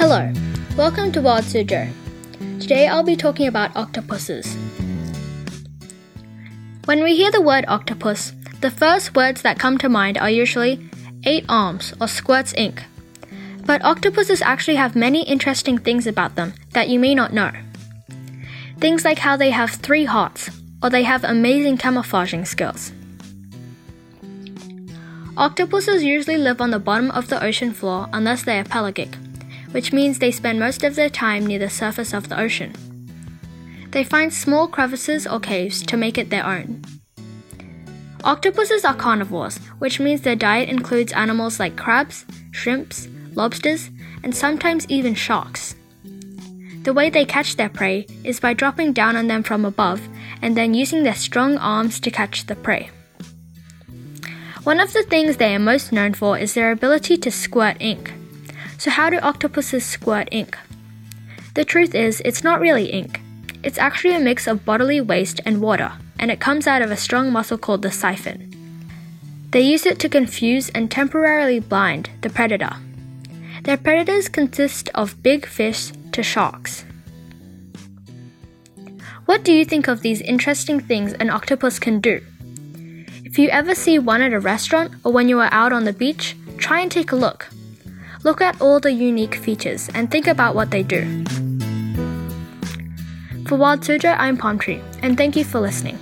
Hello, welcome to Wild Suzhou. Today I'll be talking about octopuses. When we hear the word octopus, the first words that come to mind are usually eight arms or squirts ink. But octopuses actually have many interesting things about them that you may not know. Things like how they have three hearts, or they have amazing camouflaging skills. Octopuses usually live on the bottom of the ocean floor unless they are pelagic, which means they spend most of their time near the surface of the ocean. They find small crevices or caves to make it their own. Octopuses are carnivores, which means their diet includes animals like crabs, shrimps, lobsters, and sometimes even sharks. The way they catch their prey is by dropping down on them from above and then using their strong arms to catch the prey. One of the things they are most known for is their ability to squirt ink. So, how do octopuses squirt ink? The truth is, it's not really ink. It's actually a mix of bodily waste and water, and it comes out of a strong muscle called the siphon. They use it to confuse and temporarily blind the predator. Their predators consist of big fish to sharks. What do you think of these interesting things an octopus can do? If you ever see one at a restaurant or when you are out on the beach, try and take a look. Look at all the unique features and think about what they do. For Wild Suzhou, I'm Palm Tree, and thank you for listening.